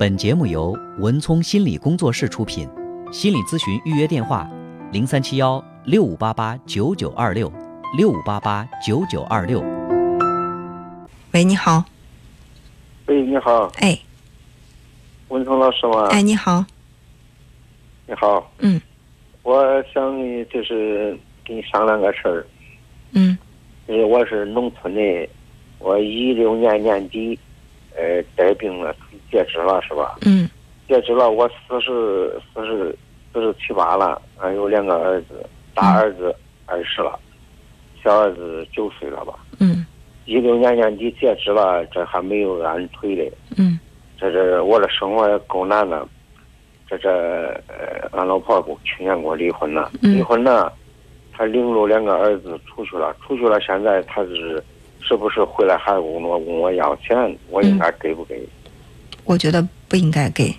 本节目由文聪心理工作室出品，心理咨询预约电话：零三七幺六五八八九九二六六五八八九九二六。喂，你好，喂，你好，哎，文聪老师吗？哎，你好，你好，嗯。我想就是跟你商量个事儿，嗯。因为我是农村的，我一六年年底，呃，得病了，截肢了，是吧？嗯截肢了，我四十四十四十七八了，俺有两个儿子，大儿子二十了，小儿子九岁了吧？嗯一六年年底截肢了，这还没有安腿嘞。嗯这这我这生活也够难的，这这呃，俺老婆给去年给我离婚了，嗯离婚了，她领着两个儿子出去了，出去了，现在她是时不是回来还问我问我要钱，我应该给不给？我觉得不应该给，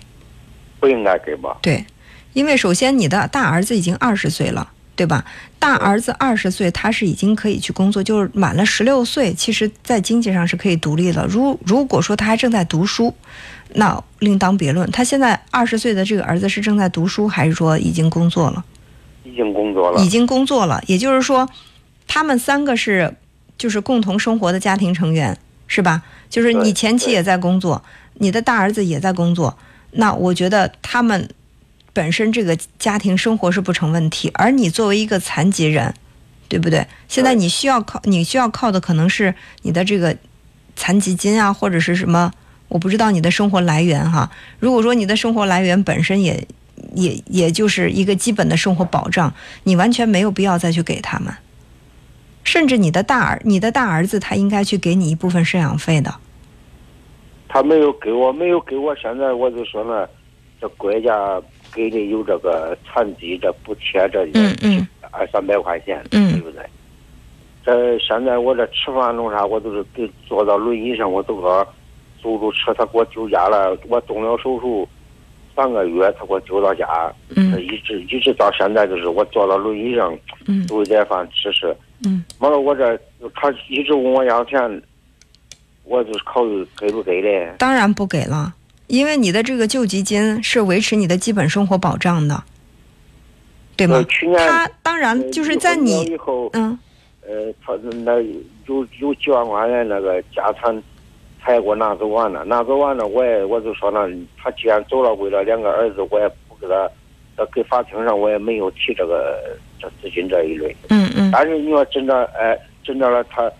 不应该给吧？对，因为首先你的大儿子已经二十岁了，对吧？大儿子二十岁，他是已经可以去工作，就是满了十六岁，其实在经济上是可以独立了。如如果说他还正在读书，那另当别论。他现在二十岁的这个儿子是正在读书，还是说已经工作了？已经工作了已，经工作了，也就是说，他们三个是就是共同生活的家庭成员，是吧？就是你前妻也在工作，你的大儿子也在工作，那我觉得他们本身这个家庭生活是不成问题，而你作为一个残疾人，对不对？现在你需要靠你需要靠的可能是你的这个残疾金啊，或者是什么，我不知道你的生活来源哈。如果说你的生活来源本身也也也就是一个基本的生活保障，你完全没有必要再去给他们。甚至你的大儿，你的大儿子他应该去给你一部分赡养费的。他没有给我，没有给我，现在我就说呢，这国家给的有这个残疾这补贴这二三百块钱，嗯对不对？这现在我这吃饭弄啥，我都是给坐到轮椅上，我都个走路吃，他给我丢家了。我动了手术三个月，他给我丢到家，嗯一直一直到现在，就是我坐到轮椅上嗯煮一点饭吃吃。嗯完了，我这他一直问我要钱，我就是考虑给不给的。当然不给了，因为你的这个救济金是维持你的基本生活保障的，对吗呃？去年他当然就是在你以后，嗯呃，他那有有几万块钱那个家产，他也给我拿走完了，拿走完了，我也我就说那，他既然走了，为了两个儿子，我也不给他，他给法庭上我也没有提这个这资金这一类。嗯嗯但是你说真的，哎，真的了，他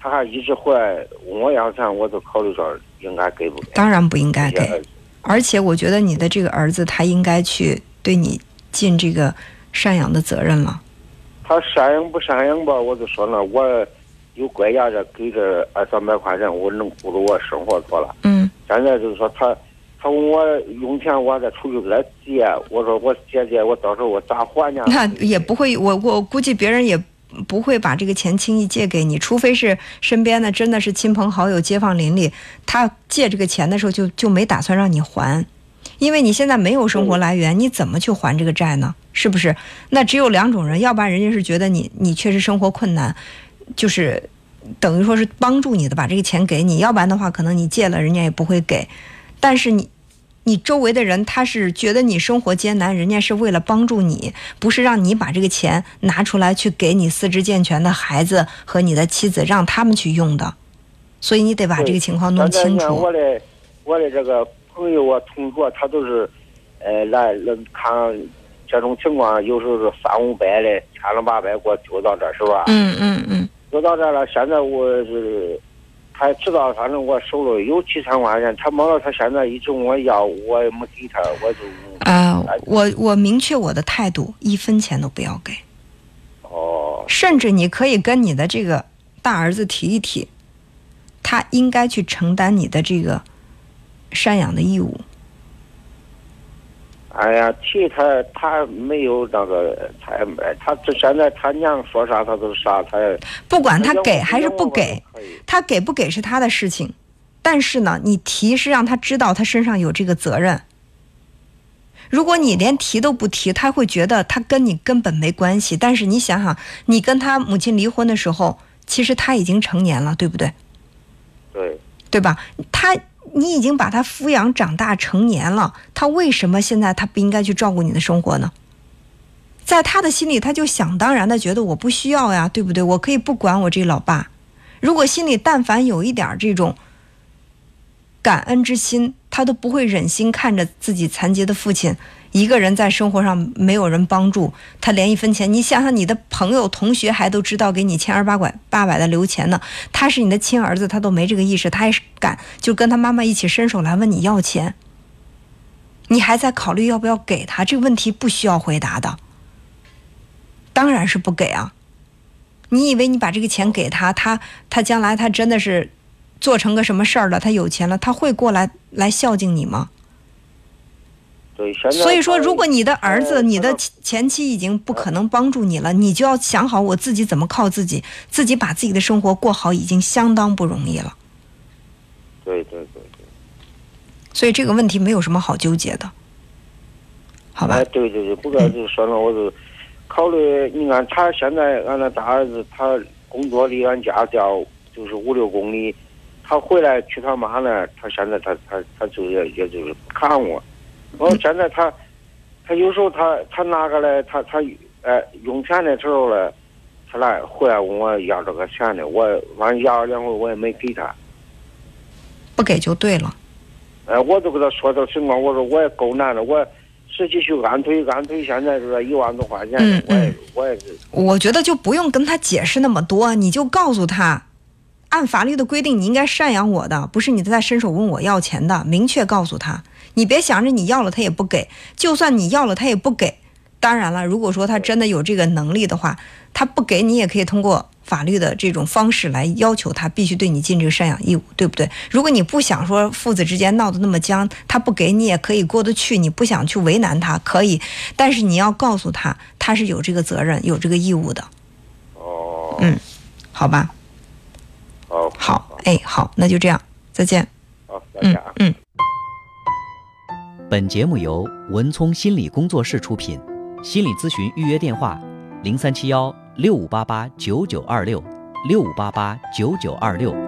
他还一直回来问我要钱，我就考虑说应该给不给。当然不应该给。而且我觉得你的这个儿子他应该去对你尽这个赡养的责任了。他赡养不赡养吧，我就说呢，我有国家这给这二三百块钱，我能顾着我生活妥了。嗯现在就是说他，他问我用钱，我再出去给他借，我说我借借，我到时候我咋还呢？那也不会，我我估计别人也不会把这个钱轻易借给你，除非是身边的真的是亲朋好友、街坊邻里，他借这个钱的时候就就没打算让你还，因为你现在没有生活来源，你怎么去还这个债呢？是不是？那只有两种人，要不然人家是觉得你你确实生活困难，就是等于说是帮助你的，把这个钱给你；要不然的话，可能你借了，人家也不会给。但是你你周围的人他是觉得你生活艰难，人家是为了帮助你，不是让你把这个钱拿出来去给你四肢健全的孩子和你的妻子，让他们去用的。所以你得把这个情况弄清楚我。的我的这个朋友啊、同学，他都是，呃，来来看这种情况，有时候是三五百的，千了八百给我丢到这，是吧？嗯嗯嗯，丢到这了，现在我是。他知道，反正我手里有几千块钱，他忙了，他现在一直问我要，我也没给他，我就啊、我我明确我的态度，一分钱都不要给。哦，甚至你可以跟你的这个大儿子提一提，他应该去承担你的这个赡养的义务。哎呀，提他他没有那个，他他这现在他娘说啥他都啥，他也不管他给还是不给，他给不给是他的事情，但是呢，你提是让他知道他身上有这个责任。如果你连提都不提，他会觉得他跟你根本没关系。但是你想想，你跟他母亲离婚的时候，其实他已经成年了，对不对？对，对吧？他你已经把他抚养长大成年了，他为什么现在他不应该去照顾你的生活呢？在他的心里，他就想当然的觉得我不需要呀，对不对？我可以不管我这老爸。如果心里但凡有一点这种感恩之心，他都不会忍心看着自己残疾的父亲一个人在生活上没有人帮助，他连一分钱。你想想，你的朋友、同学还都知道给你千儿八拐八百的留钱呢，他是你的亲儿子，他都没这个意识，他还敢就跟他妈妈一起伸手来问你要钱，你还在考虑要不要给他？这个问题不需要回答的。当然是不给啊！你以为你把这个钱给他，他他将来他真的是做成个什么事儿了？他有钱了，他会过来来孝敬你吗？对，现在所以说，如果你的儿子、呃你的前前妻已经不可能帮助你了，你就要想好我自己怎么靠自己，自己把自己的生活过好，已经相当不容易了。对对对对，所以这个问题没有什么好纠结的，好吧哎，？对对对，不过就是说呢，我就考虑，你看他现在俺那大儿子，他工作离俺家只要就是五六公里，他回来去他妈那儿，他现在他他他就也也就是不看我，我现在他他有时候他他拿过来，他他呃用钱的时候呢，他来回来问我要这个钱的，我完要了两回我也没给他。不给就对了。哎，我都跟他说这情况，我说我也够难的，我实际去安推安推，现在是一万多块钱，嗯我也嗯我也是，我觉得就不用跟他解释那么多，你就告诉他，按法律的规定，你应该赡养我的，不是你在伸手问我要钱的。明确告诉他，你别想着你要了他也不给，就算你要了他也不给。当然了，如果说他真的有这个能力的话，他不给你也可以通过法律的这种方式来要求他必须对你尽这个赡养义务，对不对？如果你不想说父子之间闹得那么僵，他不给你也可以过得去，你不想去为难他可以，但是你要告诉他他是有这个责任、有这个义务的。哦，嗯好吧，好，好，哎，好，那就这样，再见。好，再嗯见啊。嗯。本节目由文聪心理工作室出品，心理咨询预约电话：零三七幺六五八八九九二六六五八八九九二六。